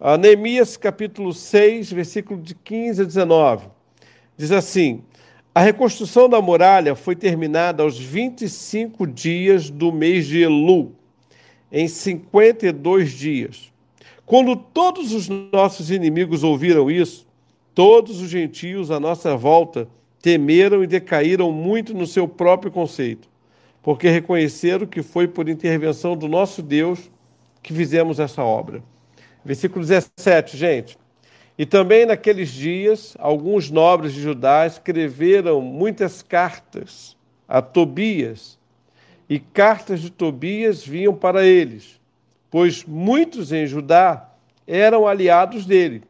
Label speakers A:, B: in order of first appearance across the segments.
A: Uh, Neemias capítulo 6, versículo de 15 a 19. Diz assim: A reconstrução da muralha foi terminada aos 25 dias do mês de Elu, em 52 dias. Quando todos os nossos inimigos ouviram isso, todos os gentios à nossa volta temeram e decaíram muito no seu próprio conceito, porque reconheceram que foi por intervenção do nosso Deus que fizemos essa obra. Versículo 17, gente. E também naqueles dias, alguns nobres de Judá escreveram muitas cartas a Tobias, e cartas de Tobias vinham para eles, pois muitos em Judá eram aliados dele,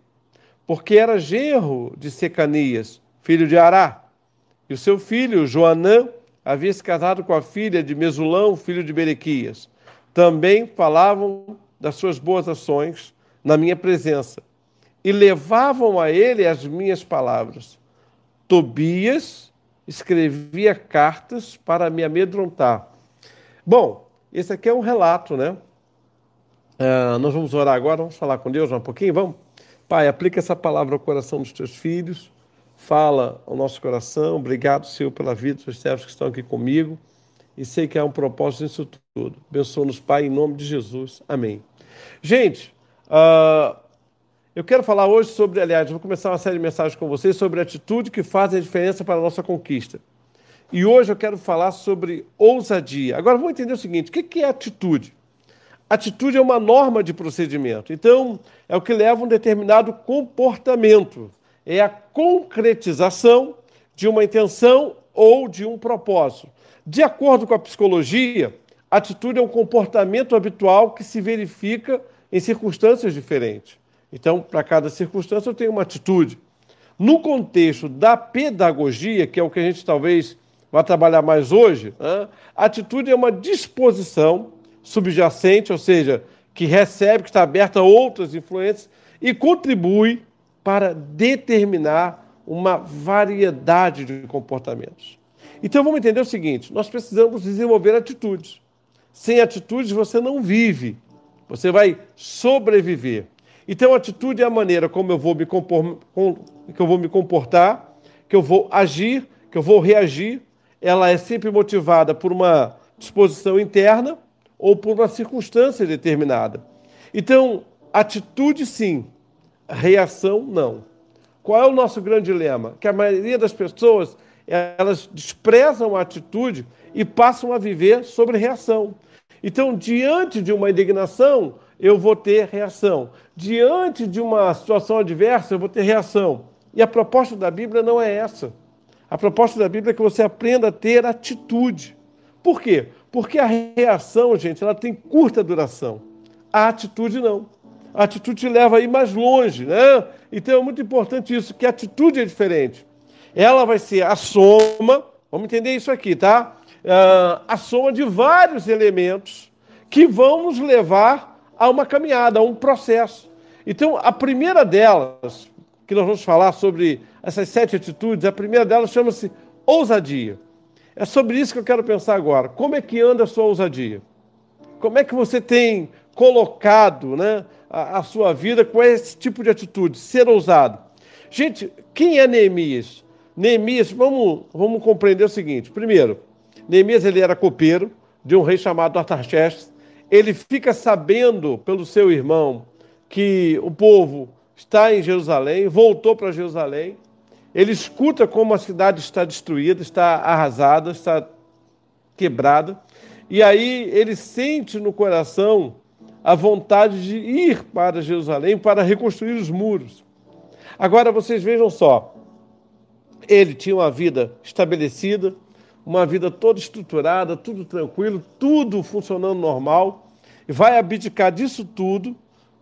A: porque era genro de Secanias, filho de Ará, e o seu filho, Joanã, havia se casado com a filha de Mesulão, filho de Berequias. Também falavam das suas boas ações na minha presença e levavam a ele as minhas palavras. Tobias escrevia cartas para me amedrontar. Bom, esse aqui é um relato, né? Uh, nós vamos orar agora, vamos falar com Deus um pouquinho, vamos? Pai, aplica essa palavra ao coração dos teus filhos, fala ao nosso coração. Obrigado, Senhor, pela vida dos teus servos que estão aqui comigo. E sei que há um propósito nisso tudo. Abençoa-nos, Pai, em nome de Jesus. Amém. Gente, Uh, eu quero falar hoje sobre, aliás, vou começar uma série de mensagens com vocês sobre a atitude que faz a diferença para a nossa conquista. E hoje eu quero falar sobre ousadia. Agora vamos entender o seguinte: o que é atitude? Atitude é uma norma de procedimento. Então, é o que leva a um determinado comportamento. É a concretização de uma intenção ou de um propósito. De acordo com a psicologia, atitude é um comportamento habitual que se verifica em circunstâncias diferentes. Então, para cada circunstância, eu tenho uma atitude. No contexto da pedagogia, que é o que a gente talvez vá trabalhar mais hoje, né, a atitude é uma disposição subjacente, ou seja, que recebe, que está aberta a outras influências e contribui para determinar uma variedade de comportamentos. Então vamos entender o seguinte: nós precisamos desenvolver atitudes. Sem atitudes você não vive. Você vai sobreviver. Então, a atitude é a maneira como eu vou me, que eu vou me comportar, que eu vou agir, que eu vou reagir. Ela é sempre motivada por uma disposição interna ou por uma circunstância determinada. Então, atitude sim, reação não. Qual é o nosso grande dilema? Que a maioria das pessoas elas desprezam a atitude e passam a viver sobre reação. Então, diante de uma indignação, eu vou ter reação. Diante de uma situação adversa, eu vou ter reação. E a proposta da Bíblia não é essa. A proposta da Bíblia é que você aprenda a ter atitude. Por quê? Porque a reação, gente, ela tem curta duração. A atitude não. A atitude te leva a ir mais longe, né? Então é muito importante isso, que a atitude é diferente. Ela vai ser a soma, vamos entender isso aqui, tá? Uh, a soma de vários elementos que vão nos levar a uma caminhada, a um processo. Então, a primeira delas, que nós vamos falar sobre essas sete atitudes, a primeira delas chama-se ousadia. É sobre isso que eu quero pensar agora. Como é que anda a sua ousadia? Como é que você tem colocado né, a, a sua vida com esse tipo de atitude, ser ousado? Gente, quem é Neemias? Neemias, vamos, vamos compreender o seguinte. Primeiro, Neemias ele era copeiro de um rei chamado Artaxerxes. Ele fica sabendo pelo seu irmão que o povo está em Jerusalém, voltou para Jerusalém. Ele escuta como a cidade está destruída, está arrasada, está quebrada. E aí ele sente no coração a vontade de ir para Jerusalém para reconstruir os muros. Agora vocês vejam só, ele tinha uma vida estabelecida, uma vida toda estruturada, tudo tranquilo, tudo funcionando normal, e vai abdicar disso tudo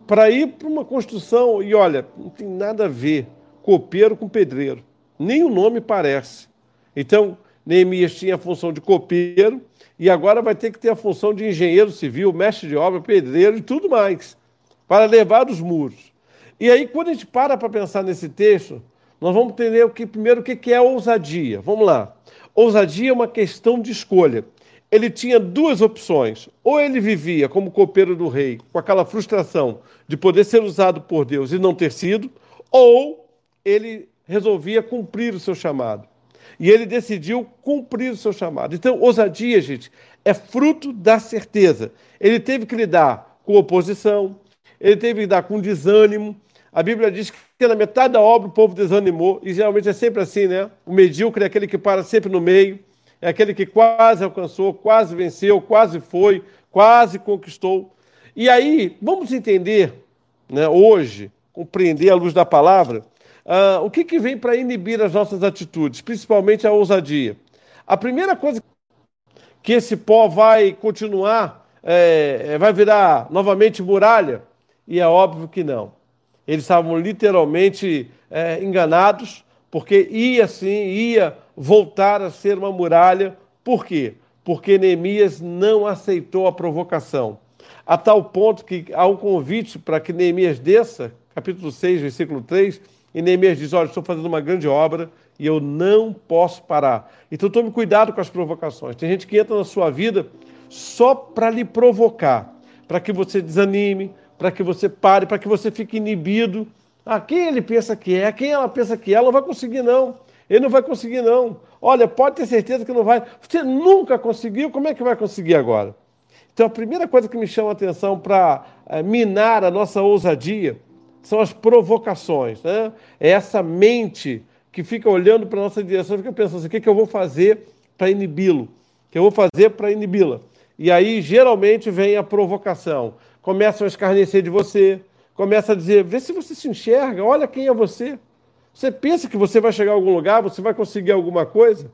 A: para ir para uma construção. E olha, não tem nada a ver copeiro com pedreiro, nem o nome parece. Então, Neemias tinha a função de copeiro e agora vai ter que ter a função de engenheiro civil, mestre de obra, pedreiro e tudo mais, para levar os muros. E aí, quando a gente para para pensar nesse texto, nós vamos entender o que, primeiro o que é ousadia. Vamos lá. Ousadia é uma questão de escolha. ele tinha duas opções. Ou ele vivia como copeiro do rei, com aquela frustração de poder ser usado por Deus e não ter sido, ou ele resolvia cumprir o seu chamado. E ele decidiu cumprir o seu chamado. Então, ousadia, gente, é fruto da certeza. Ele teve que lidar com oposição, ele teve que lidar com desânimo. A Bíblia diz que na metade da obra o povo desanimou, e geralmente é sempre assim, né? O medíocre é aquele que para sempre no meio é aquele que quase alcançou, quase venceu, quase foi, quase conquistou. E aí, vamos entender, né, hoje, compreender à luz da palavra, uh, o que, que vem para inibir as nossas atitudes, principalmente a ousadia. A primeira coisa que esse pó vai continuar, é, vai virar novamente muralha, e é óbvio que não. Eles estavam literalmente é, enganados, porque ia sim, ia voltar a ser uma muralha. Por quê? Porque Neemias não aceitou a provocação. A tal ponto que há um convite para que Neemias desça, capítulo 6, versículo 3, e Neemias diz: Olha, estou fazendo uma grande obra e eu não posso parar. Então tome cuidado com as provocações. Tem gente que entra na sua vida só para lhe provocar, para que você desanime, para que você pare, para que você fique inibido. Ah, quem ele pensa que é, quem ela pensa que é, ela não vai conseguir, não. Ele não vai conseguir, não. Olha, pode ter certeza que não vai. Você nunca conseguiu, como é que vai conseguir agora? Então, a primeira coisa que me chama a atenção para é, minar a nossa ousadia são as provocações. Né? É essa mente que fica olhando para a nossa direção, fica pensando assim, o que, que eu vou fazer para inibi-lo? O que eu vou fazer para inibi-la? E aí, geralmente, vem a provocação. Começam a escarnecer de você, começa a dizer, vê se você se enxerga, olha quem é você. Você pensa que você vai chegar a algum lugar, você vai conseguir alguma coisa?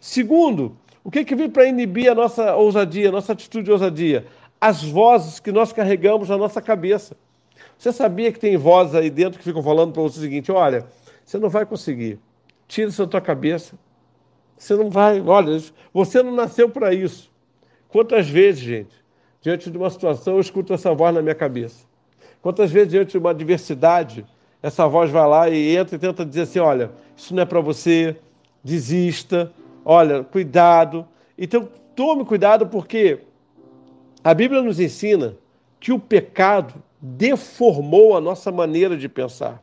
A: Segundo, o que, que vem para inibir a nossa ousadia, a nossa atitude de ousadia? As vozes que nós carregamos na nossa cabeça. Você sabia que tem vozes aí dentro que ficam falando para você o seguinte: olha, você não vai conseguir. Tira isso da tua cabeça. Você não vai. Olha, você não nasceu para isso. Quantas vezes, gente, diante de uma situação, eu escuto essa voz na minha cabeça? Quantas vezes, diante de uma adversidade, essa voz vai lá e entra e tenta dizer assim: olha, isso não é para você, desista, olha, cuidado. Então, tome cuidado, porque a Bíblia nos ensina que o pecado deformou a nossa maneira de pensar.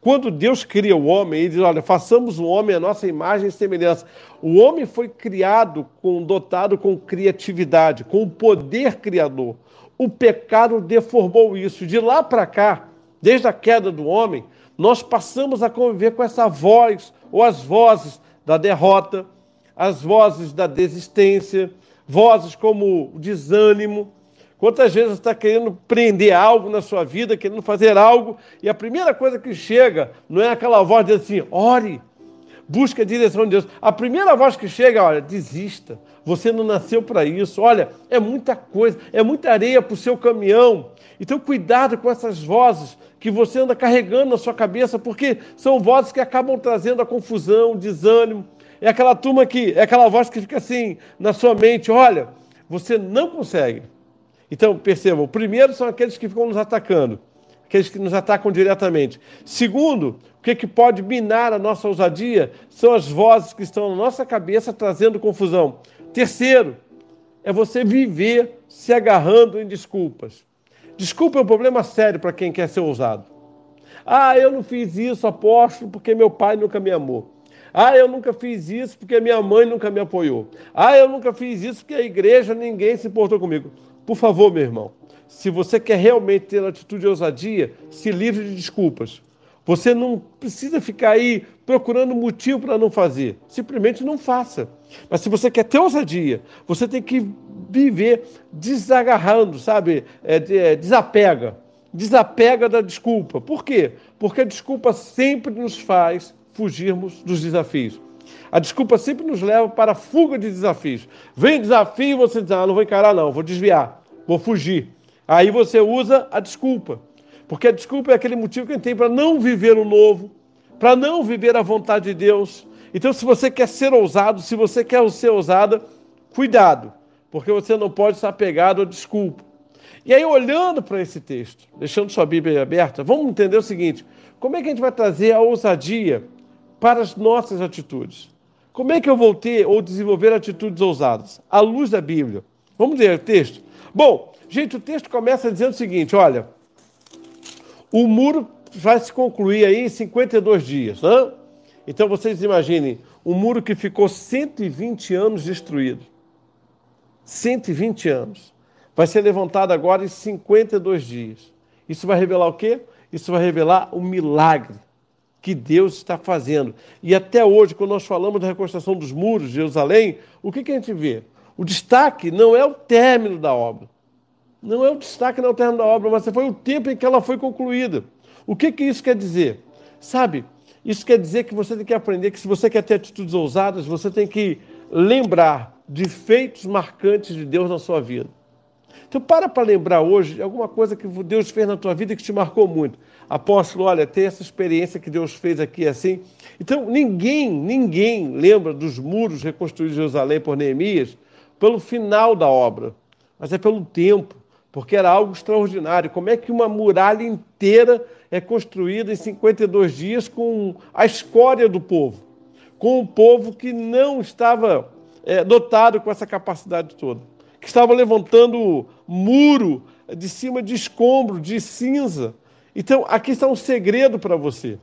A: Quando Deus cria o homem, ele diz: olha, façamos o homem a nossa imagem e semelhança. O homem foi criado, com, dotado com criatividade, com o poder criador. O pecado deformou isso. De lá para cá, Desde a queda do homem, nós passamos a conviver com essa voz, ou as vozes da derrota, as vozes da desistência, vozes como o desânimo. Quantas vezes você está querendo prender algo na sua vida, querendo fazer algo, e a primeira coisa que chega não é aquela voz de assim, ore, busque a direção de Deus. A primeira voz que chega, olha, desista. Você não nasceu para isso. Olha, é muita coisa, é muita areia para o seu caminhão. Então, cuidado com essas vozes que você anda carregando na sua cabeça, porque são vozes que acabam trazendo a confusão, o desânimo. É aquela turma que, é aquela voz que fica assim na sua mente: olha, você não consegue. Então, percebam: o primeiro são aqueles que ficam nos atacando, aqueles que nos atacam diretamente. Segundo, o que, que pode minar a nossa ousadia são as vozes que estão na nossa cabeça trazendo confusão. Terceiro, é você viver se agarrando em desculpas. Desculpa é um problema sério para quem quer ser ousado. Ah, eu não fiz isso, apóstolo, porque meu pai nunca me amou. Ah, eu nunca fiz isso porque minha mãe nunca me apoiou. Ah, eu nunca fiz isso porque a igreja ninguém se importou comigo. Por favor, meu irmão, se você quer realmente ter atitude de ousadia, se livre de desculpas. Você não precisa ficar aí procurando motivo para não fazer. Simplesmente não faça. Mas se você quer ter ousadia, você tem que viver desagarrando, sabe? É, é, desapega. Desapega da desculpa. Por quê? Porque a desculpa sempre nos faz fugirmos dos desafios. A desculpa sempre nos leva para a fuga de desafios. Vem desafio você diz: ah, não vou encarar, não, vou desviar, vou fugir. Aí você usa a desculpa. Porque a desculpa é aquele motivo que a gente tem para não viver o novo, para não viver a vontade de Deus. Então, se você quer ser ousado, se você quer ser ousada, cuidado porque você não pode estar pegado à desculpa. E aí, olhando para esse texto, deixando sua Bíblia aberta, vamos entender o seguinte: como é que a gente vai trazer a ousadia para as nossas atitudes? Como é que eu vou ter ou desenvolver atitudes ousadas? À luz da Bíblia. Vamos ler o texto? Bom, gente, o texto começa dizendo o seguinte: olha, o muro vai se concluir aí em 52 dias. Né? Então vocês imaginem, um muro que ficou 120 anos destruído. 120 anos. Vai ser levantado agora em 52 dias. Isso vai revelar o quê? Isso vai revelar o milagre que Deus está fazendo. E até hoje, quando nós falamos da reconstrução dos muros de Jerusalém, o que, que a gente vê? O destaque não é o término da obra. Não é o destaque, não é o término da obra, mas foi o tempo em que ela foi concluída. O que, que isso quer dizer? Sabe, isso quer dizer que você tem que aprender que se você quer ter atitudes ousadas, você tem que lembrar de feitos marcantes de Deus na sua vida. Então, para para lembrar hoje alguma coisa que Deus fez na tua vida que te marcou muito. Apóstolo, olha, tem essa experiência que Deus fez aqui assim. Então, ninguém, ninguém lembra dos muros reconstruídos de Jerusalém por Neemias pelo final da obra, mas é pelo tempo, porque era algo extraordinário. Como é que uma muralha inteira é construída em 52 dias com a escória do povo? Com um povo que não estava é, dotado com essa capacidade toda que estava levantando muro de cima de escombro, de cinza. Então, aqui está um segredo para você.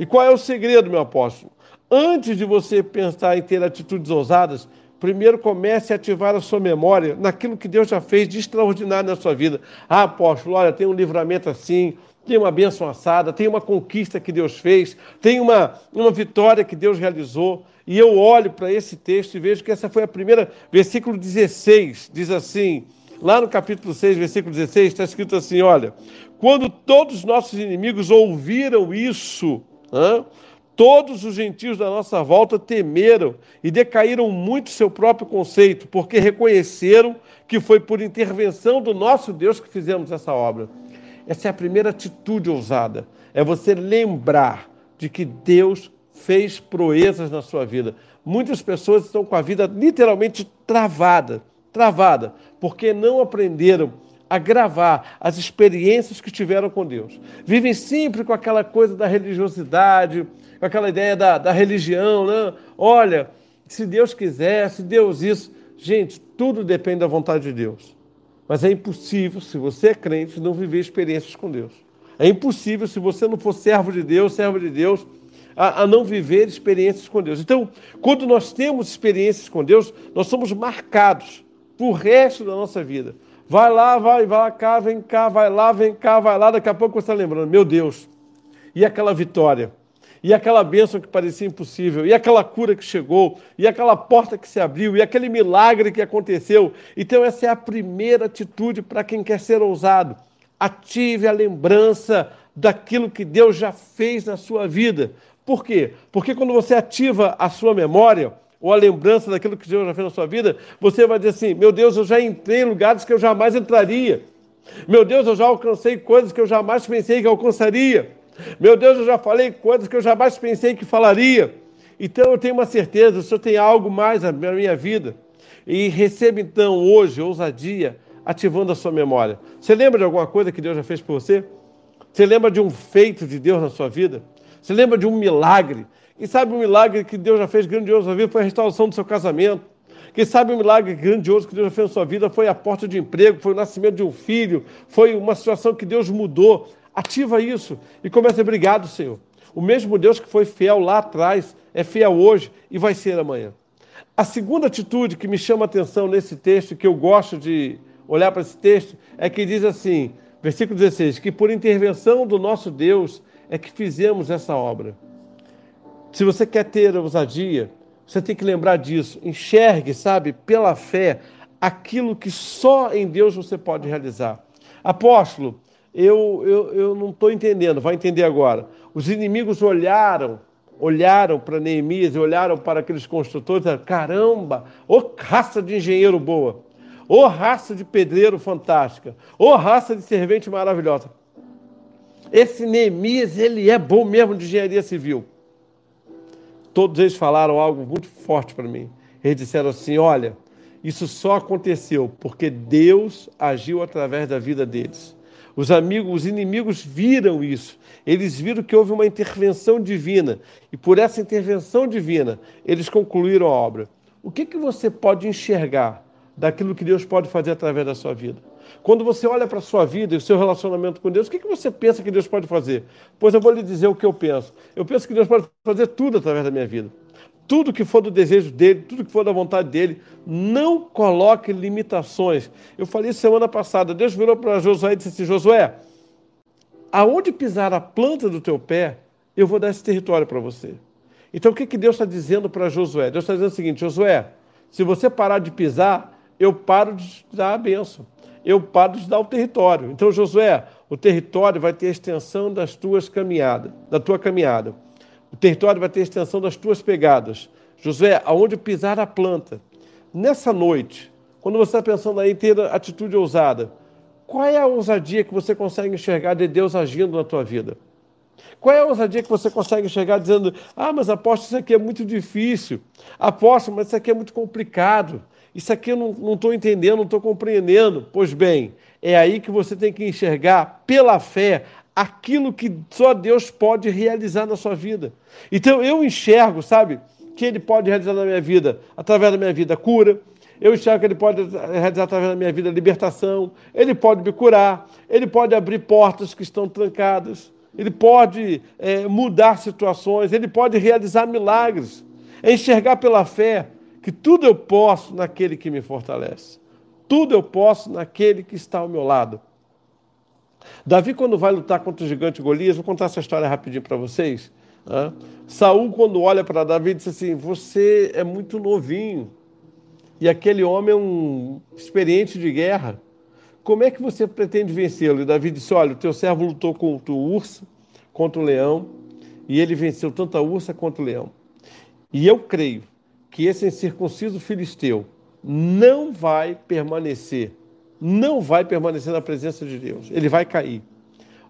A: E qual é o segredo, meu apóstolo? Antes de você pensar em ter atitudes ousadas, primeiro comece a ativar a sua memória naquilo que Deus já fez de extraordinário na sua vida. Ah, apóstolo, olha, tem um livramento assim, tem uma bênção assada, tem uma conquista que Deus fez, tem uma, uma vitória que Deus realizou. E eu olho para esse texto e vejo que essa foi a primeira, versículo 16, diz assim, lá no capítulo 6, versículo 16, está escrito assim: olha, quando todos os nossos inimigos ouviram isso, todos os gentios da nossa volta temeram e decaíram muito seu próprio conceito, porque reconheceram que foi por intervenção do nosso Deus que fizemos essa obra. Essa é a primeira atitude ousada, é você lembrar de que Deus fez proezas na sua vida. Muitas pessoas estão com a vida literalmente travada, travada, porque não aprenderam a gravar as experiências que tiveram com Deus. Vivem sempre com aquela coisa da religiosidade, com aquela ideia da, da religião, né? Olha, se Deus quiser, se Deus isso. Gente, tudo depende da vontade de Deus. Mas é impossível, se você é crente, não viver experiências com Deus. É impossível, se você não for servo de Deus, servo de Deus, a, a, não viver experiências com Deus. Então, quando nós temos experiências com Deus, nós somos marcados para o resto da nossa vida. Vai lá, vai, vai cá, vem cá, vai lá, vem cá, vai lá. Daqui a pouco você está lembrando, meu Deus, e aquela vitória, e aquela bênção que parecia impossível, e aquela cura que chegou, e aquela porta que se abriu, e aquele milagre que aconteceu. Então, essa é a primeira atitude para quem quer ser ousado. Ative a lembrança daquilo que Deus já fez na sua vida. Por quê? Porque quando você ativa a sua memória, ou a lembrança daquilo que Deus já fez na sua vida, você vai dizer assim: meu Deus, eu já entrei em lugares que eu jamais entraria. Meu Deus, eu já alcancei coisas que eu jamais pensei que alcançaria. Meu Deus, eu já falei coisas que eu jamais pensei que falaria. Então eu tenho uma certeza, o Senhor tem algo mais na minha vida. E receba então hoje ousadia, ativando a sua memória. Você lembra de alguma coisa que Deus já fez por você? Você lembra de um feito de Deus na sua vida? Você lembra de um milagre? Quem sabe um milagre que Deus já fez grandioso na vida foi a restauração do seu casamento. Quem sabe um milagre grandioso que Deus já fez na sua vida foi a porta de emprego, foi o nascimento de um filho, foi uma situação que Deus mudou. Ativa isso e comece a obrigado, Senhor. O mesmo Deus que foi fiel lá atrás é fiel hoje e vai ser amanhã. A segunda atitude que me chama a atenção nesse texto, que eu gosto de olhar para esse texto, é que diz assim, versículo 16, que por intervenção do nosso Deus é que fizemos essa obra. Se você quer ter ousadia, você tem que lembrar disso. Enxergue, sabe, pela fé, aquilo que só em Deus você pode realizar. Apóstolo, eu, eu, eu não estou entendendo, vai entender agora. Os inimigos olharam, olharam para Neemias e olharam para aqueles construtores e caramba, ô raça de engenheiro boa, ô raça de pedreiro fantástica, ô raça de servente maravilhosa. Esse Neemias, ele é bom mesmo de engenharia civil. Todos eles falaram algo muito forte para mim. Eles disseram assim: olha, isso só aconteceu porque Deus agiu através da vida deles. Os amigos, os inimigos viram isso. Eles viram que houve uma intervenção divina. E por essa intervenção divina, eles concluíram a obra. O que, que você pode enxergar daquilo que Deus pode fazer através da sua vida? Quando você olha para a sua vida e o seu relacionamento com Deus, o que, que você pensa que Deus pode fazer? Pois eu vou lhe dizer o que eu penso. Eu penso que Deus pode fazer tudo através da minha vida. Tudo que for do desejo dele, tudo que for da vontade dele, não coloque limitações. Eu falei semana passada, Deus virou para Josué e disse assim: Josué, aonde pisar a planta do teu pé, eu vou dar esse território para você. Então o que, que Deus está dizendo para Josué? Deus está dizendo o seguinte: Josué, se você parar de pisar, eu paro de dar a bênção eu paro de dar o território. Então, Josué, o território vai ter a extensão das tuas caminhadas, da tua caminhada. O território vai ter a extensão das tuas pegadas. Josué, aonde pisar a planta. Nessa noite, quando você está pensando aí ter atitude ousada, qual é a ousadia que você consegue enxergar de Deus agindo na tua vida? Qual é a ousadia que você consegue enxergar dizendo: Ah, mas aposto, isso aqui é muito difícil. Aposto, mas isso aqui é muito complicado. Isso aqui eu não estou entendendo, não estou compreendendo. Pois bem, é aí que você tem que enxergar pela fé aquilo que só Deus pode realizar na sua vida. Então eu enxergo, sabe, que Ele pode realizar na minha vida, através da minha vida, cura. Eu enxergo que Ele pode realizar através da minha vida libertação. Ele pode me curar. Ele pode abrir portas que estão trancadas. Ele pode é, mudar situações. Ele pode realizar milagres. É enxergar pela fé que tudo eu posso naquele que me fortalece. Tudo eu posso naquele que está ao meu lado. Davi, quando vai lutar contra o gigante Golias, vou contar essa história rapidinho para vocês. Né? Saul, quando olha para Davi, disse assim: Você é muito novinho. E aquele homem é um experiente de guerra. Como é que você pretende vencê-lo? E Davi disse: Olha, o teu servo lutou contra o urso, contra o leão, e ele venceu tanto a ursa quanto o leão. E eu creio que esse incircunciso filisteu não vai permanecer, não vai permanecer na presença de Deus. Ele vai cair.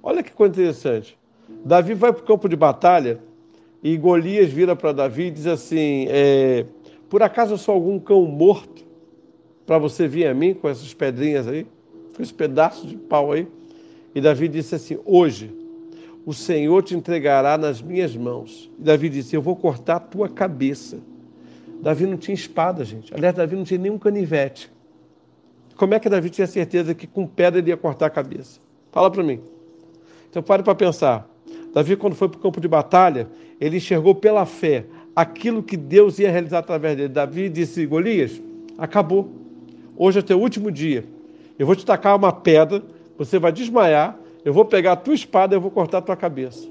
A: Olha que coisa interessante. Davi vai para o campo de batalha e Golias vira para Davi e diz assim: é, Por acaso eu sou algum cão morto para você vir a mim com essas pedrinhas aí, com esse pedaço de pau aí? E Davi disse assim: Hoje o Senhor te entregará nas minhas mãos. E Davi disse: Eu vou cortar a tua cabeça Davi não tinha espada, gente. Aliás, Davi não tinha nenhum canivete. Como é que Davi tinha certeza que com pedra ele ia cortar a cabeça? Fala para mim. Então pare para pensar. Davi, quando foi para o campo de batalha, ele enxergou pela fé aquilo que Deus ia realizar através dele. Davi disse: Golias, acabou. Hoje é teu último dia. Eu vou te tacar uma pedra, você vai desmaiar, eu vou pegar a tua espada e eu vou cortar a tua cabeça.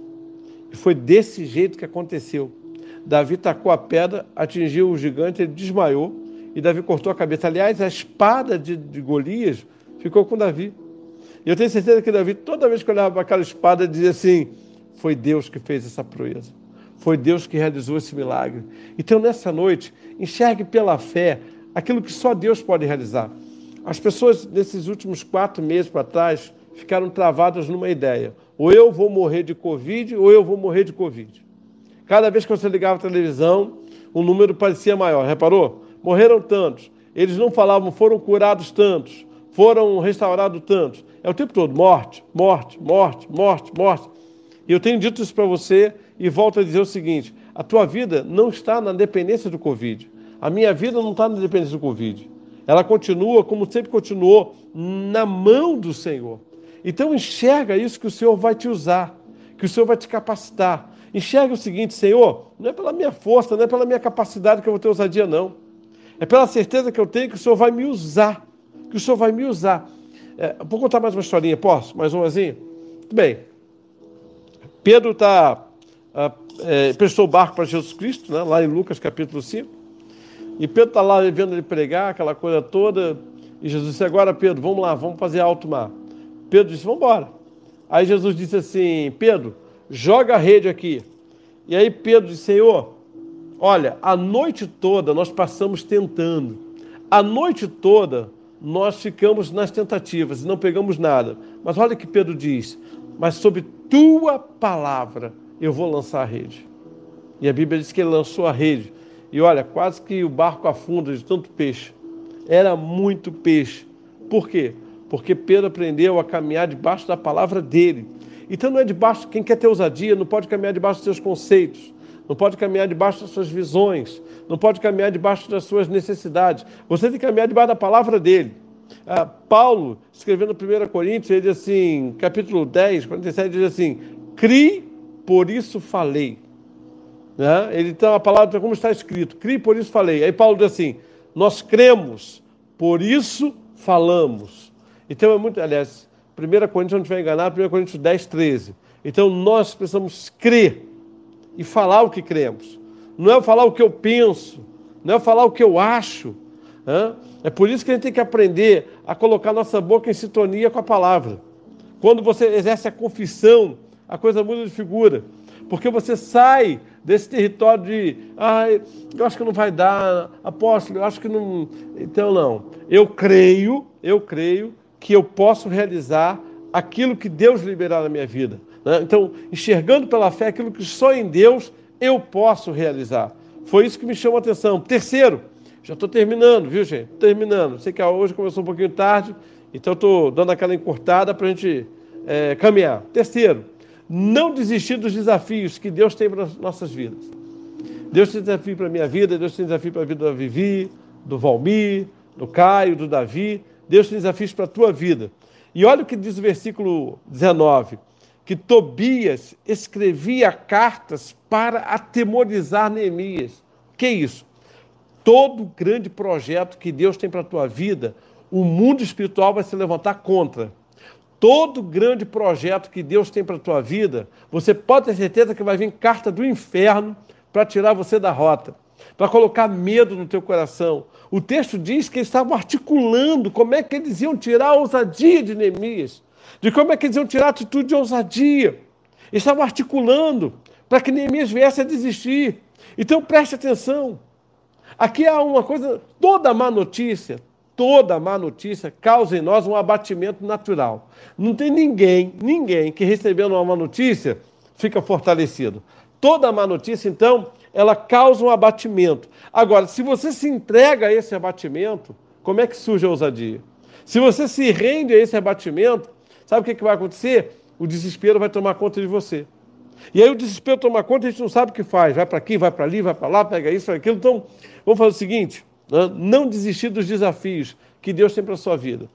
A: E foi desse jeito que aconteceu. Davi tacou a pedra, atingiu o gigante, ele desmaiou e Davi cortou a cabeça. Aliás, a espada de, de Golias ficou com Davi. E eu tenho certeza que Davi, toda vez que olhava para aquela espada, dizia assim: Foi Deus que fez essa proeza. Foi Deus que realizou esse milagre. Então, nessa noite, enxergue pela fé aquilo que só Deus pode realizar. As pessoas, nesses últimos quatro meses para trás, ficaram travadas numa ideia: ou eu vou morrer de Covid, ou eu vou morrer de Covid. Cada vez que você ligava a televisão, o número parecia maior. Reparou? Morreram tantos. Eles não falavam, foram curados tantos, foram restaurados tantos. É o tempo todo: morte, morte, morte, morte, morte. E eu tenho dito isso para você e volto a dizer o seguinte: a tua vida não está na dependência do Covid. A minha vida não está na dependência do Covid. Ela continua, como sempre continuou, na mão do Senhor. Então enxerga isso que o Senhor vai te usar, que o Senhor vai te capacitar, Enxerga o seguinte, Senhor, não é pela minha força, não é pela minha capacidade que eu vou ter ousadia, não. É pela certeza que eu tenho que o Senhor vai me usar. Que o Senhor vai me usar. É, vou contar mais uma historinha, posso? Mais umazinha? Muito bem. Pedro tá, ah, é, prestou o barco para Jesus Cristo, né, lá em Lucas capítulo 5. E Pedro está lá vendo ele pregar, aquela coisa toda. E Jesus disse: Agora, Pedro, vamos lá, vamos fazer alto mar. Pedro disse: Vamos embora. Aí Jesus disse assim: Pedro, joga a rede aqui. E aí Pedro disse: Senhor, olha, a noite toda nós passamos tentando, a noite toda nós ficamos nas tentativas e não pegamos nada. Mas olha que Pedro diz: Mas sob tua palavra eu vou lançar a rede. E a Bíblia diz que ele lançou a rede. E olha, quase que o barco afunda de tanto peixe. Era muito peixe. Por quê? porque Pedro aprendeu a caminhar debaixo da palavra dele. Então não é debaixo, quem quer ter ousadia não pode caminhar debaixo dos seus conceitos, não pode caminhar debaixo das suas visões, não pode caminhar debaixo das suas necessidades. Você tem que caminhar debaixo da palavra dele. Ah, Paulo, escrevendo no 1 Coríntios, ele diz assim, capítulo 10, 47, diz assim: Cri, por isso falei. Né? Ele tem a palavra como está escrito: Cri, por isso falei. Aí Paulo diz assim: Nós cremos, por isso falamos. Então é muito, aliás, 1 Coríntios, não estiver enganado, 1 Coríntios 10, 13. Então nós precisamos crer e falar o que cremos. Não é falar o que eu penso, não é falar o que eu acho. Né? É por isso que a gente tem que aprender a colocar nossa boca em sintonia com a palavra. Quando você exerce a confissão, a coisa muda de figura. Porque você sai desse território de, ah, eu acho que não vai dar, apóstolo, eu acho que não. Então, não. Eu creio, eu creio que eu posso realizar aquilo que Deus liberar na minha vida. Né? Então, enxergando pela fé aquilo que só em Deus eu posso realizar. Foi isso que me chamou a atenção. Terceiro, já estou terminando, viu, gente? Terminando. Sei que hoje começou um pouquinho tarde, então estou dando aquela encurtada para a gente é, caminhar. Terceiro, não desistir dos desafios que Deus tem para as nossas vidas. Deus tem desafio para a minha vida, Deus tem desafio para a vida da Vivi, do Valmir, do Caio, do Davi. Deus tem desafios para a tua vida. E olha o que diz o versículo 19: que Tobias escrevia cartas para atemorizar Neemias. Que isso? Todo grande projeto que Deus tem para a tua vida, o mundo espiritual vai se levantar contra. Todo grande projeto que Deus tem para a tua vida, você pode ter certeza que vai vir carta do inferno para tirar você da rota para colocar medo no teu coração. O texto diz que eles estavam articulando como é que eles iam tirar a ousadia de Neemias, de como é que eles iam tirar a atitude de ousadia. Eles estavam articulando para que Neemias viesse a desistir. Então preste atenção. Aqui há uma coisa, toda má notícia, toda má notícia causa em nós um abatimento natural. Não tem ninguém, ninguém que recebendo uma má notícia fica fortalecido. Toda má notícia, então, ela causa um abatimento. Agora, se você se entrega a esse abatimento, como é que surge a ousadia? Se você se rende a esse abatimento, sabe o que, que vai acontecer? O desespero vai tomar conta de você. E aí o desespero toma conta a gente não sabe o que faz. Vai para aqui, vai para ali, vai para lá, pega isso, aquilo. Então, vamos fazer o seguinte: né? não desistir dos desafios que Deus tem para a sua vida.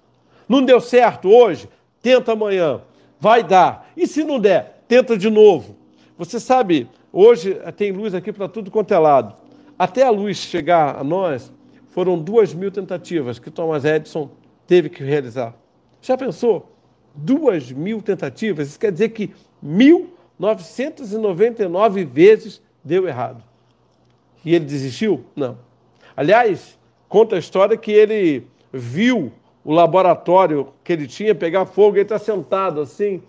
A: Não deu certo hoje? Tenta amanhã. Vai dar. E se não der, tenta de novo. Você sabe, Hoje eh, tem luz aqui para tudo quanto é lado. Até a luz chegar a nós, foram duas mil tentativas que Thomas Edison teve que realizar. Já pensou? Duas mil tentativas? Isso quer dizer que 1.999 vezes deu errado. E ele desistiu? Não. Aliás, conta a história que ele viu o laboratório que ele tinha pegar fogo, ele está sentado assim,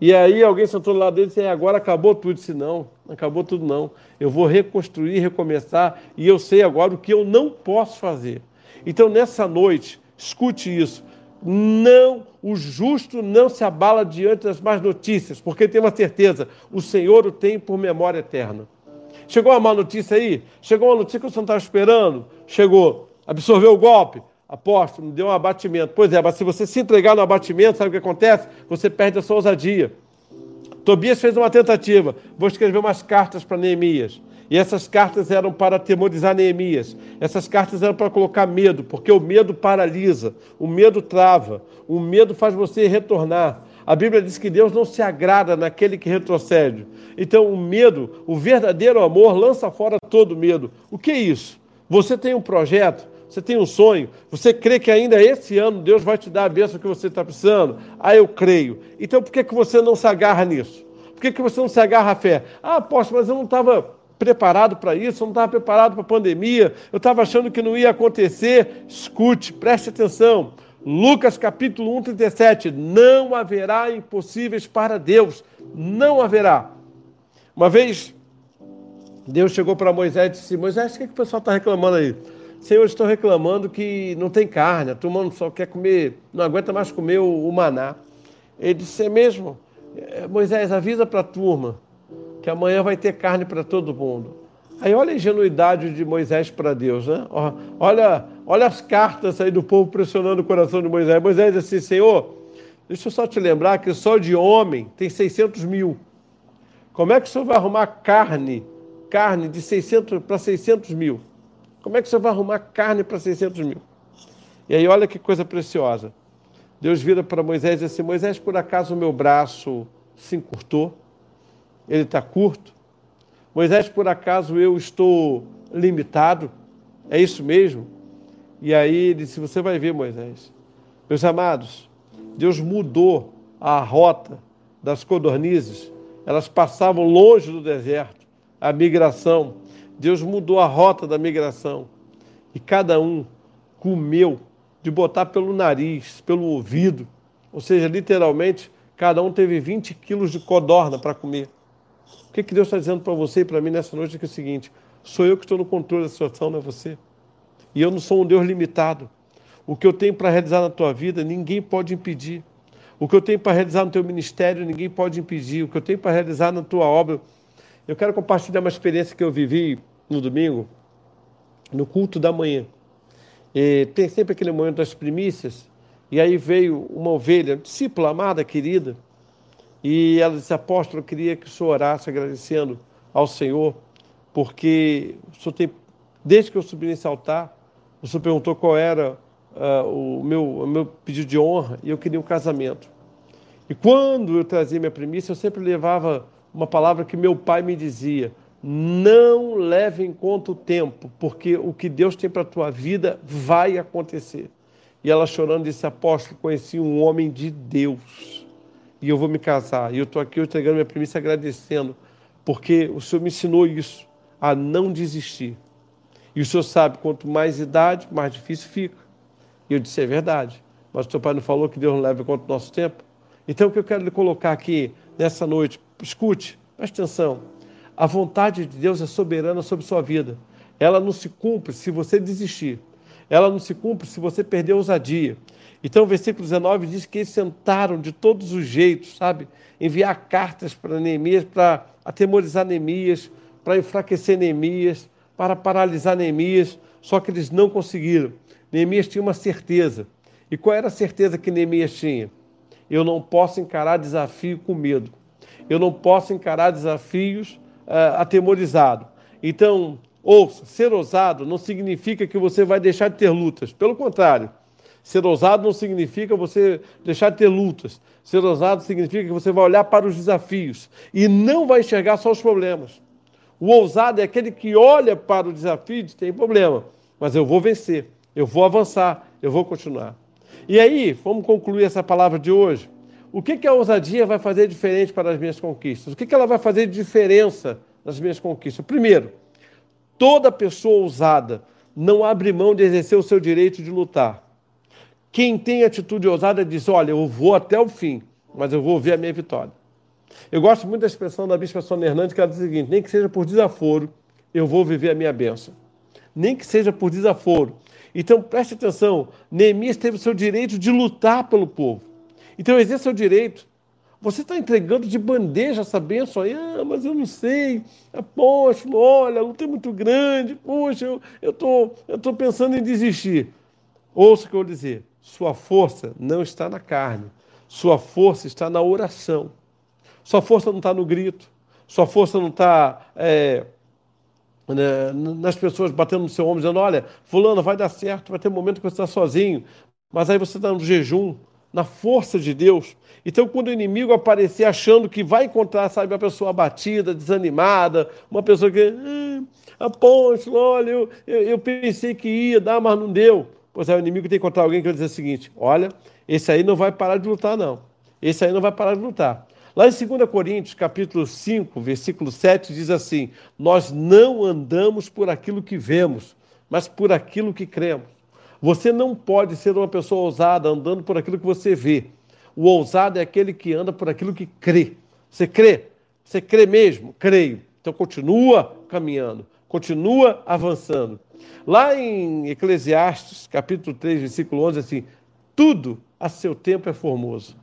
A: e aí alguém sentou lado dele e disse, agora acabou tudo. Eu disse, não acabou tudo não. Eu vou reconstruir, recomeçar, e eu sei agora o que eu não posso fazer. Então, nessa noite, escute isso. Não, o justo não se abala diante das más notícias, porque tem uma certeza, o Senhor o tem por memória eterna. Chegou uma má notícia aí? Chegou uma notícia que você não estava esperando? Chegou. Absorveu o golpe? Apóstolo, me deu um abatimento. Pois é, mas se você se entregar no abatimento, sabe o que acontece? Você perde a sua ousadia. Tobias fez uma tentativa. Vou escrever umas cartas para Neemias. E essas cartas eram para atemorizar Neemias. Essas cartas eram para colocar medo, porque o medo paralisa, o medo trava, o medo faz você retornar. A Bíblia diz que Deus não se agrada naquele que retrocede. Então, o medo, o verdadeiro amor, lança fora todo medo. O que é isso? Você tem um projeto, você tem um sonho, você crê que ainda esse ano Deus vai te dar a bênção que você está precisando? Ah, eu creio. Então por que, que você não se agarra nisso? Por que, que você não se agarra à fé? Ah, apóstolo, mas eu não estava preparado para isso, eu não estava preparado para a pandemia, eu estava achando que não ia acontecer. Escute, preste atenção. Lucas capítulo 1, 37. Não haverá impossíveis para Deus. Não haverá. Uma vez, Deus chegou para Moisés e disse: Moisés, o que, que o pessoal está reclamando aí? Senhor, estou reclamando que não tem carne, a turma só quer comer, não aguenta mais comer o, o maná. Ele disse, é mesmo? É, Moisés, avisa para a turma que amanhã vai ter carne para todo mundo. Aí olha a ingenuidade de Moisés para Deus, né? Olha Olha as cartas aí do povo pressionando o coração de Moisés. Moisés disse assim, Senhor, deixa eu só te lembrar que só de homem tem 600 mil. Como é que o senhor vai arrumar carne, carne de 600 para 600 mil? Como é que senhor vai arrumar carne para 600 mil? E aí olha que coisa preciosa. Deus vira para Moisés e diz assim, Moisés, por acaso o meu braço se encurtou? Ele está curto? Moisés, por acaso eu estou limitado? É isso mesmo? E aí ele disse: Você vai ver, Moisés. Meus amados, Deus mudou a rota das codornizes. Elas passavam longe do deserto, a migração. Deus mudou a rota da migração. E cada um comeu de botar pelo nariz, pelo ouvido. Ou seja, literalmente, cada um teve 20 quilos de codorna para comer. O que, que Deus está dizendo para você e para mim nessa noite é, é o seguinte: sou eu que estou no controle da situação, não é você. E eu não sou um Deus limitado. O que eu tenho para realizar na tua vida, ninguém pode impedir. O que eu tenho para realizar no teu ministério, ninguém pode impedir. O que eu tenho para realizar na tua obra. Eu quero compartilhar uma experiência que eu vivi no domingo, no culto da manhã. E tem sempre aquele momento das primícias, e aí veio uma ovelha, discípula amada, querida, e ela disse: Apóstolo, eu queria que o senhor orasse agradecendo ao Senhor, porque o senhor tem, desde que eu subi nesse altar, o senhor perguntou qual era uh, o, meu, o meu pedido de honra e eu queria um casamento. E quando eu trazia minha premissa, eu sempre levava uma palavra que meu pai me dizia: não leve em conta o tempo, porque o que Deus tem para a tua vida vai acontecer. E ela chorando disse: Apóstolo, conheci um homem de Deus e eu vou me casar. E eu estou aqui entregando minha premissa agradecendo, porque o Senhor me ensinou isso, a não desistir. E o Senhor sabe, quanto mais idade, mais difícil fica. E eu disse, é verdade. Mas o teu pai não falou que Deus não leva em conta o nosso tempo? Então, o que eu quero lhe colocar aqui nessa noite, escute, preste atenção. A vontade de Deus é soberana sobre sua vida. Ela não se cumpre se você desistir. Ela não se cumpre se você perder a ousadia. Então, o versículo 19 diz que eles sentaram de todos os jeitos, sabe? Enviar cartas para Neemias, para atemorizar Neemias, para enfraquecer Neemias, para paralisar Neemias, só que eles não conseguiram. Neemias tinha uma certeza. E qual era a certeza que Neemias tinha? Eu não posso encarar desafio com medo. Eu não posso encarar desafios uh, atemorizado. Então, ouça, ser ousado não significa que você vai deixar de ter lutas. Pelo contrário, Ser ousado não significa você deixar de ter lutas. Ser ousado significa que você vai olhar para os desafios e não vai enxergar só os problemas. O ousado é aquele que olha para o desafio e diz: tem problema, mas eu vou vencer, eu vou avançar, eu vou continuar. E aí, vamos concluir essa palavra de hoje. O que, que a ousadia vai fazer diferente para as minhas conquistas? O que, que ela vai fazer de diferença nas minhas conquistas? Primeiro, toda pessoa ousada não abre mão de exercer o seu direito de lutar. Quem tem atitude ousada diz: Olha, eu vou até o fim, mas eu vou ver a minha vitória. Eu gosto muito da expressão da Bispa Sônia Hernandes, que ela diz o seguinte: nem que seja por desaforo, eu vou viver a minha bênção. Nem que seja por desaforo. Então preste atenção: Neemias teve o seu direito de lutar pelo povo. Então exerça o direito. Você está entregando de bandeja essa bênção aí, ah, mas eu não sei, poxa, olha, a luta é muito grande, poxa, eu estou eu tô pensando em desistir. Ouça o que eu vou dizer. Sua força não está na carne, sua força está na oração. Sua força não está no grito, sua força não está é, né, nas pessoas batendo no seu ombro, dizendo: olha, Fulano, vai dar certo, vai ter um momento que você está sozinho, mas aí você está no jejum, na força de Deus. Então, quando o inimigo aparecer achando que vai encontrar, sabe, uma pessoa abatida, desanimada, uma pessoa que, ah, apóstolo, olha, eu, eu, eu pensei que ia dar, mas não deu. Pois é, o inimigo tem que encontrar alguém que vai dizer o seguinte: olha, esse aí não vai parar de lutar, não. Esse aí não vai parar de lutar. Lá em 2 Coríntios, capítulo 5, versículo 7, diz assim: Nós não andamos por aquilo que vemos, mas por aquilo que cremos. Você não pode ser uma pessoa ousada andando por aquilo que você vê. O ousado é aquele que anda por aquilo que crê. Você crê? Você crê mesmo? Creio. Então continua caminhando, continua avançando. Lá em Eclesiastes, capítulo 3, versículo 11, assim: tudo a seu tempo é formoso.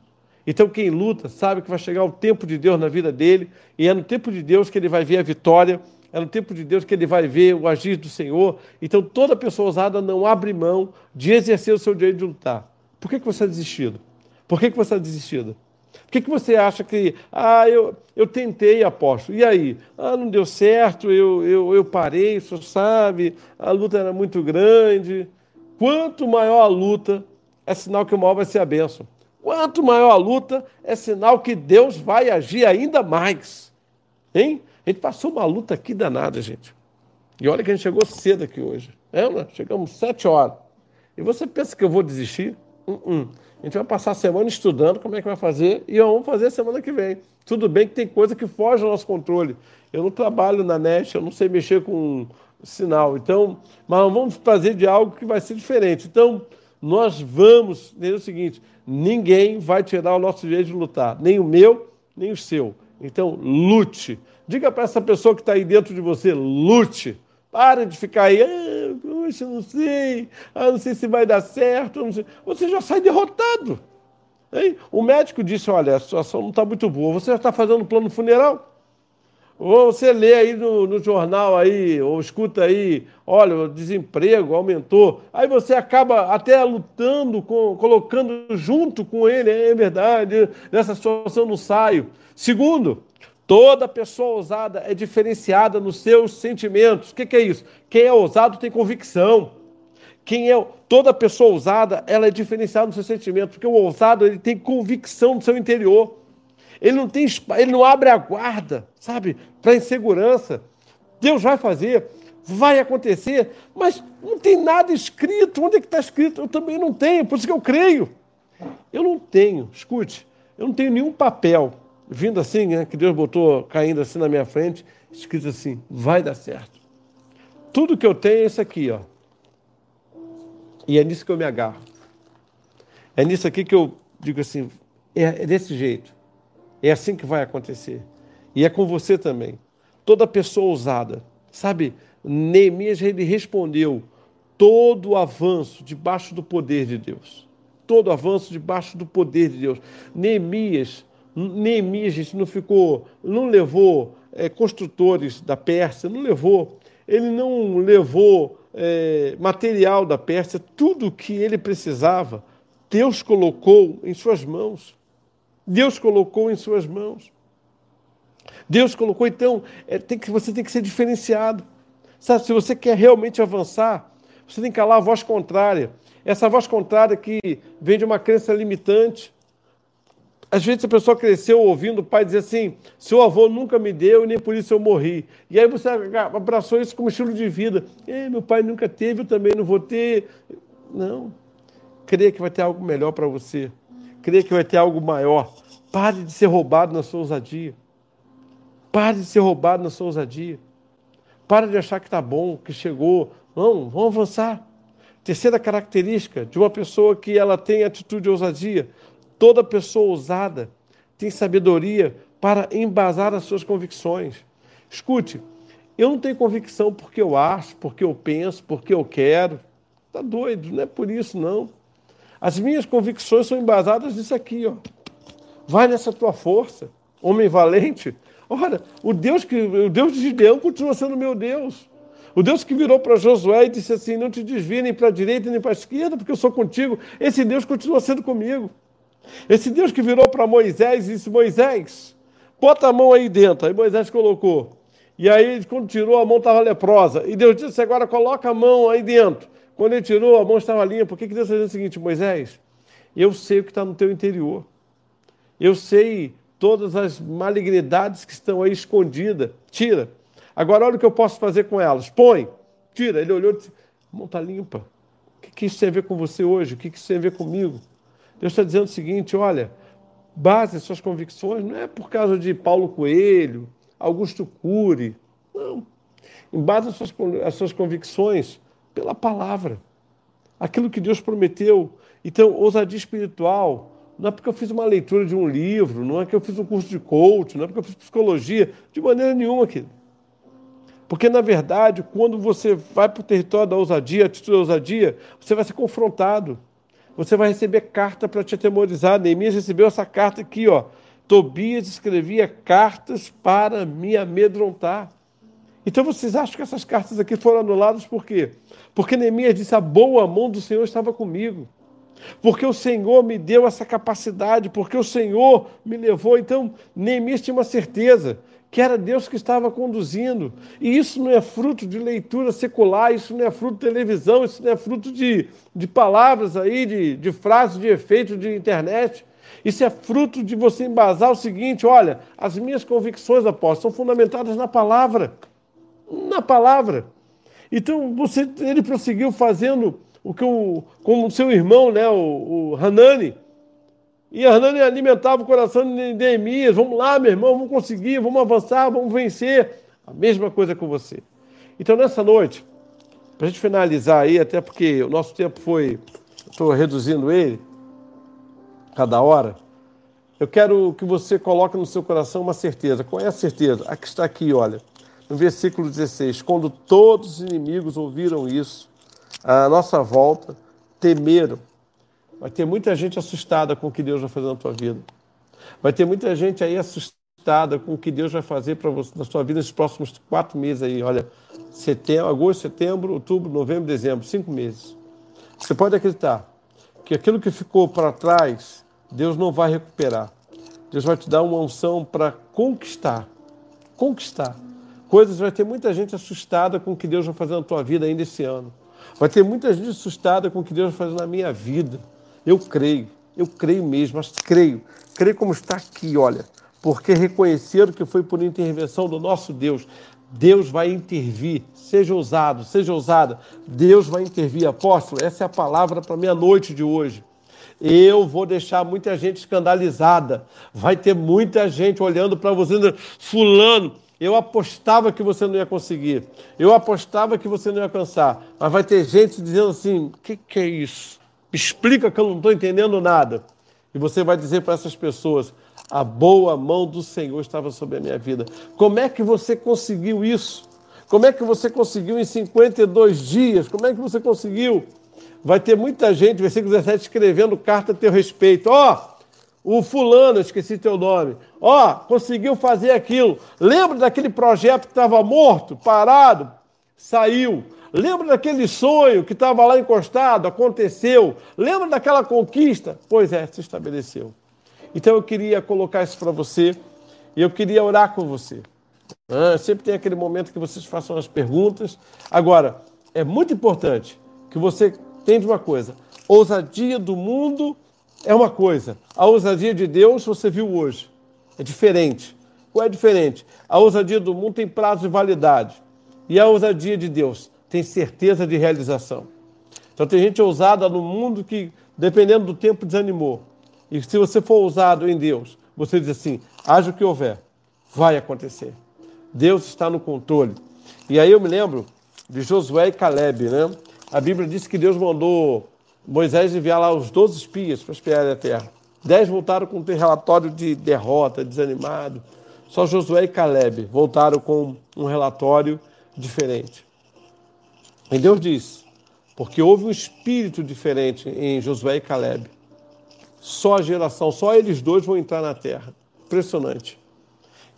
A: Então, quem luta sabe que vai chegar o tempo de Deus na vida dele, e é no tempo de Deus que ele vai ver a vitória, é no tempo de Deus que ele vai ver o agir do Senhor. Então toda pessoa ousada não abre mão de exercer o seu direito de lutar. Por que, que você está desistido? Por que, que você está desistido? Por que, que você acha que, ah, eu, eu tentei, apóstolo, e aí? Ah, não deu certo, eu, eu, eu parei, o senhor sabe, a luta era muito grande. Quanto maior a luta, é sinal que o mal vai ser a bênção. Quanto maior a luta, é sinal que Deus vai agir ainda mais. Hein? A gente passou uma luta aqui danada, gente. E olha que a gente chegou cedo aqui hoje. É, né? Chegamos sete horas. E você pensa que eu vou desistir? Uh -uh. A gente vai passar a semana estudando como é que vai fazer e vamos fazer semana que vem. Tudo bem que tem coisa que foge ao nosso controle. Eu não trabalho na net, eu não sei mexer com sinal. Então, mas vamos fazer de algo que vai ser diferente. Então, nós vamos entender o seguinte: ninguém vai tirar o nosso direito de lutar, nem o meu, nem o seu. Então, lute. Diga para essa pessoa que está aí dentro de você: lute. Para de ficar aí, ah, poxa, não sei, ah, não sei se vai dar certo. Você já sai derrotado. Hein? O médico disse: olha, a situação não está muito boa. Você já está fazendo plano funeral? Ou você lê aí no, no, jornal aí, ou escuta aí, olha, o desemprego aumentou. Aí você acaba até lutando, com, colocando junto com ele, é verdade, nessa situação não saio. Segundo, toda pessoa ousada é diferenciada nos seus sentimentos. O que, que é isso? Quem é ousado tem convicção. Quem é toda pessoa ousada, ela é diferenciada nos seus sentimentos, porque o ousado ele tem convicção no seu interior. Ele não tem, ele não abre a guarda, sabe, para insegurança. Deus vai fazer, vai acontecer, mas não tem nada escrito. Onde é que está escrito? Eu também não tenho, por isso que eu creio. Eu não tenho, escute, eu não tenho nenhum papel vindo assim, né, que Deus botou caindo assim na minha frente, escrito assim: vai dar certo. Tudo que eu tenho é isso aqui, ó. E é nisso que eu me agarro. É nisso aqui que eu digo assim: é, é desse jeito. É assim que vai acontecer. E é com você também. Toda pessoa ousada. Sabe, Neemias ele respondeu todo avanço debaixo do poder de Deus. Todo avanço debaixo do poder de Deus. Neemias, Neemias, gente, não ficou, não levou é, construtores da Pérsia, não levou, ele não levou é, material da Pérsia, tudo que ele precisava, Deus colocou em suas mãos. Deus colocou em suas mãos. Deus colocou, então, é, tem que, você tem que ser diferenciado. Sabe, se você quer realmente avançar, você tem que calar a voz contrária. Essa voz contrária que vem de uma crença limitante. Às vezes a pessoa cresceu ouvindo o pai dizer assim: seu avô nunca me deu e nem por isso eu morri. E aí você abraçou isso como estilo de vida. meu pai nunca teve, eu também não vou ter. Não. Creia que vai ter algo melhor para você crê que vai ter algo maior. Pare de ser roubado na sua ousadia. Pare de ser roubado na sua ousadia. Pare de achar que está bom, que chegou. Não, vamos avançar. Terceira característica de uma pessoa que ela tem atitude de ousadia. Toda pessoa ousada tem sabedoria para embasar as suas convicções. Escute, eu não tenho convicção porque eu acho, porque eu penso, porque eu quero. Está doido, não é por isso não. As minhas convicções são embasadas nisso aqui, ó. Vai nessa tua força, homem valente. Ora, o Deus que o Deus de Gideão continua sendo meu Deus. O Deus que virou para Josué e disse assim: Não te desvie nem para a direita nem para a esquerda, porque eu sou contigo. Esse Deus continua sendo comigo. Esse Deus que virou para Moisés e disse: Moisés, bota a mão aí dentro. Aí Moisés colocou. E aí, quando tirou, a mão estava leprosa. E Deus disse: Agora coloca a mão aí dentro. Quando ele tirou, a mão estava limpa. Por que, que Deus está dizendo o seguinte, Moisés? Eu sei o que está no teu interior. Eu sei todas as malignidades que estão aí escondidas. Tira. Agora, olha o que eu posso fazer com elas. Põe. Tira. Ele olhou e disse: a mão está limpa. O que, que isso tem a ver com você hoje? O que, que isso tem a ver comigo? Deus está dizendo o seguinte: olha, base suas convicções não é por causa de Paulo Coelho, Augusto Cury. Não. Embase as suas, as suas convicções pela palavra. Aquilo que Deus prometeu. Então, ousadia espiritual não é porque eu fiz uma leitura de um livro, não é que eu fiz um curso de coach, não é porque eu fiz psicologia, de maneira nenhuma, querido. Porque, na verdade, quando você vai para o território da ousadia, atitude da ousadia, você vai ser confrontado. Você vai receber carta para te atemorizar. Neemias recebeu essa carta aqui, ó. Tobias escrevia cartas para me amedrontar. Então vocês acham que essas cartas aqui foram anuladas por quê? Porque Neemias disse: a boa mão do Senhor estava comigo. Porque o Senhor me deu essa capacidade, porque o Senhor me levou. Então, Neemias tinha uma certeza que era Deus que estava conduzindo. E isso não é fruto de leitura secular, isso não é fruto de televisão, isso não é fruto de, de palavras aí, de, de frases de efeito de internet. Isso é fruto de você embasar o seguinte: olha, as minhas convicções, apóstolo, são fundamentadas na palavra. Na palavra. Então, você, ele prosseguiu fazendo o que o, com o seu irmão, né, o, o Hanani. E Hanani alimentava o coração de Neemias. Vamos lá, meu irmão, vamos conseguir, vamos avançar, vamos vencer. A mesma coisa com você. Então, nessa noite, para a gente finalizar aí, até porque o nosso tempo foi, estou reduzindo ele, cada hora, eu quero que você coloque no seu coração uma certeza. Qual é a certeza? A que está aqui, olha, no versículo 16: Quando todos os inimigos ouviram isso, à nossa volta, temeram. Vai ter muita gente assustada com o que Deus vai fazer na tua vida. Vai ter muita gente aí assustada com o que Deus vai fazer para você na sua vida nesses próximos quatro meses aí. Olha, setembro, agosto, setembro, outubro, novembro, dezembro, cinco meses. Você pode acreditar que aquilo que ficou para trás, Deus não vai recuperar. Deus vai te dar uma unção para conquistar. Conquistar. Coisas, vai ter muita gente assustada com o que Deus vai fazer na tua vida ainda esse ano. Vai ter muita gente assustada com o que Deus vai fazer na minha vida. Eu creio, eu creio mesmo, mas creio. Creio como está aqui, olha. Porque reconheceram que foi por intervenção do nosso Deus. Deus vai intervir. Seja ousado, seja ousada. Deus vai intervir. Apóstolo, essa é a palavra para a meia-noite de hoje. Eu vou deixar muita gente escandalizada. Vai ter muita gente olhando para você, fulano eu apostava que você não ia conseguir. Eu apostava que você não ia alcançar. Mas vai ter gente dizendo assim: o que, que é isso? Explica que eu não estou entendendo nada. E você vai dizer para essas pessoas: a boa mão do Senhor estava sobre a minha vida. Como é que você conseguiu isso? Como é que você conseguiu em 52 dias? Como é que você conseguiu? Vai ter muita gente, versículo 17, escrevendo carta a teu respeito. Ó, oh, o fulano, esqueci teu nome, ó, conseguiu fazer aquilo. Lembra daquele projeto que estava morto, parado, saiu. Lembra daquele sonho que estava lá encostado, aconteceu. Lembra daquela conquista? Pois é, se estabeleceu. Então eu queria colocar isso para você e eu queria orar com você. Ah, sempre tem aquele momento que vocês façam as perguntas. Agora, é muito importante que você entenda uma coisa: ousadia do mundo é uma coisa. A ousadia de Deus você viu hoje. É diferente. Qual é diferente? A ousadia do mundo tem prazo de validade. E a ousadia de Deus tem certeza de realização. Então tem gente ousada no mundo que, dependendo do tempo, desanimou. E se você for ousado em Deus, você diz assim: haja o que houver, vai acontecer. Deus está no controle. E aí eu me lembro de Josué e Caleb, né? A Bíblia diz que Deus mandou Moisés enviar lá os 12 espias para espiar a terra. Dez voltaram com um relatório de derrota, desanimado. Só Josué e Caleb voltaram com um relatório diferente. E Deus disse, porque houve um espírito diferente em Josué e Caleb. Só a geração, só eles dois vão entrar na terra. Impressionante.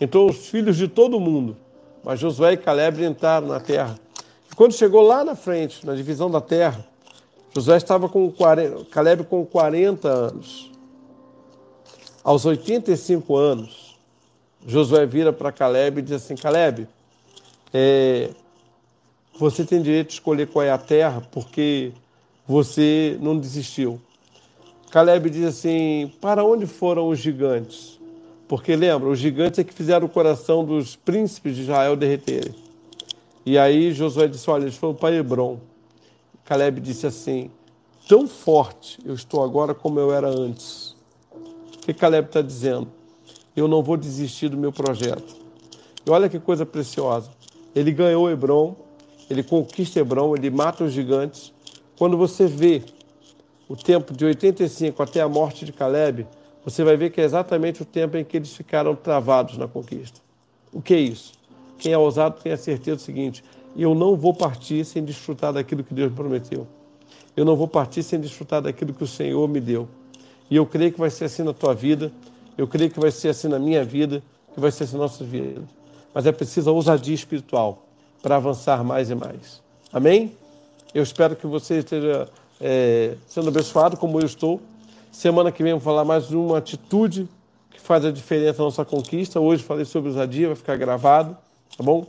A: Então os filhos de todo mundo, mas Josué e Caleb entraram na terra. E quando chegou lá na frente, na divisão da terra, José estava com 40, Caleb com 40 anos. Aos 85 anos, Josué vira para Caleb e diz assim: Caleb, é, você tem direito de escolher qual é a terra, porque você não desistiu. Caleb diz assim: Para onde foram os gigantes? Porque lembra, os gigantes é que fizeram o coração dos príncipes de Israel derreterem. E aí Josué disse: Olha, eles foram para Hebron. Caleb disse assim: Tão forte eu estou agora como eu era antes. O que Caleb está dizendo? Eu não vou desistir do meu projeto. E olha que coisa preciosa. Ele ganhou Hebron, ele conquista Hebron, ele mata os gigantes. Quando você vê o tempo de 85 até a morte de Caleb, você vai ver que é exatamente o tempo em que eles ficaram travados na conquista. O que é isso? Quem é ousado tem a certeza do seguinte: eu não vou partir sem desfrutar daquilo que Deus me prometeu. Eu não vou partir sem desfrutar daquilo que o Senhor me deu. E eu creio que vai ser assim na tua vida, eu creio que vai ser assim na minha vida, que vai ser assim na nossa vida. Mas é preciso a ousadia espiritual. para avançar mais e mais. Amém? Eu espero que você esteja é, sendo abençoado como eu estou. Semana que vem vou falar mais de uma atitude que faz a diferença na nossa conquista. Hoje falei sobre ousadia, vai ficar gravado, tá bom?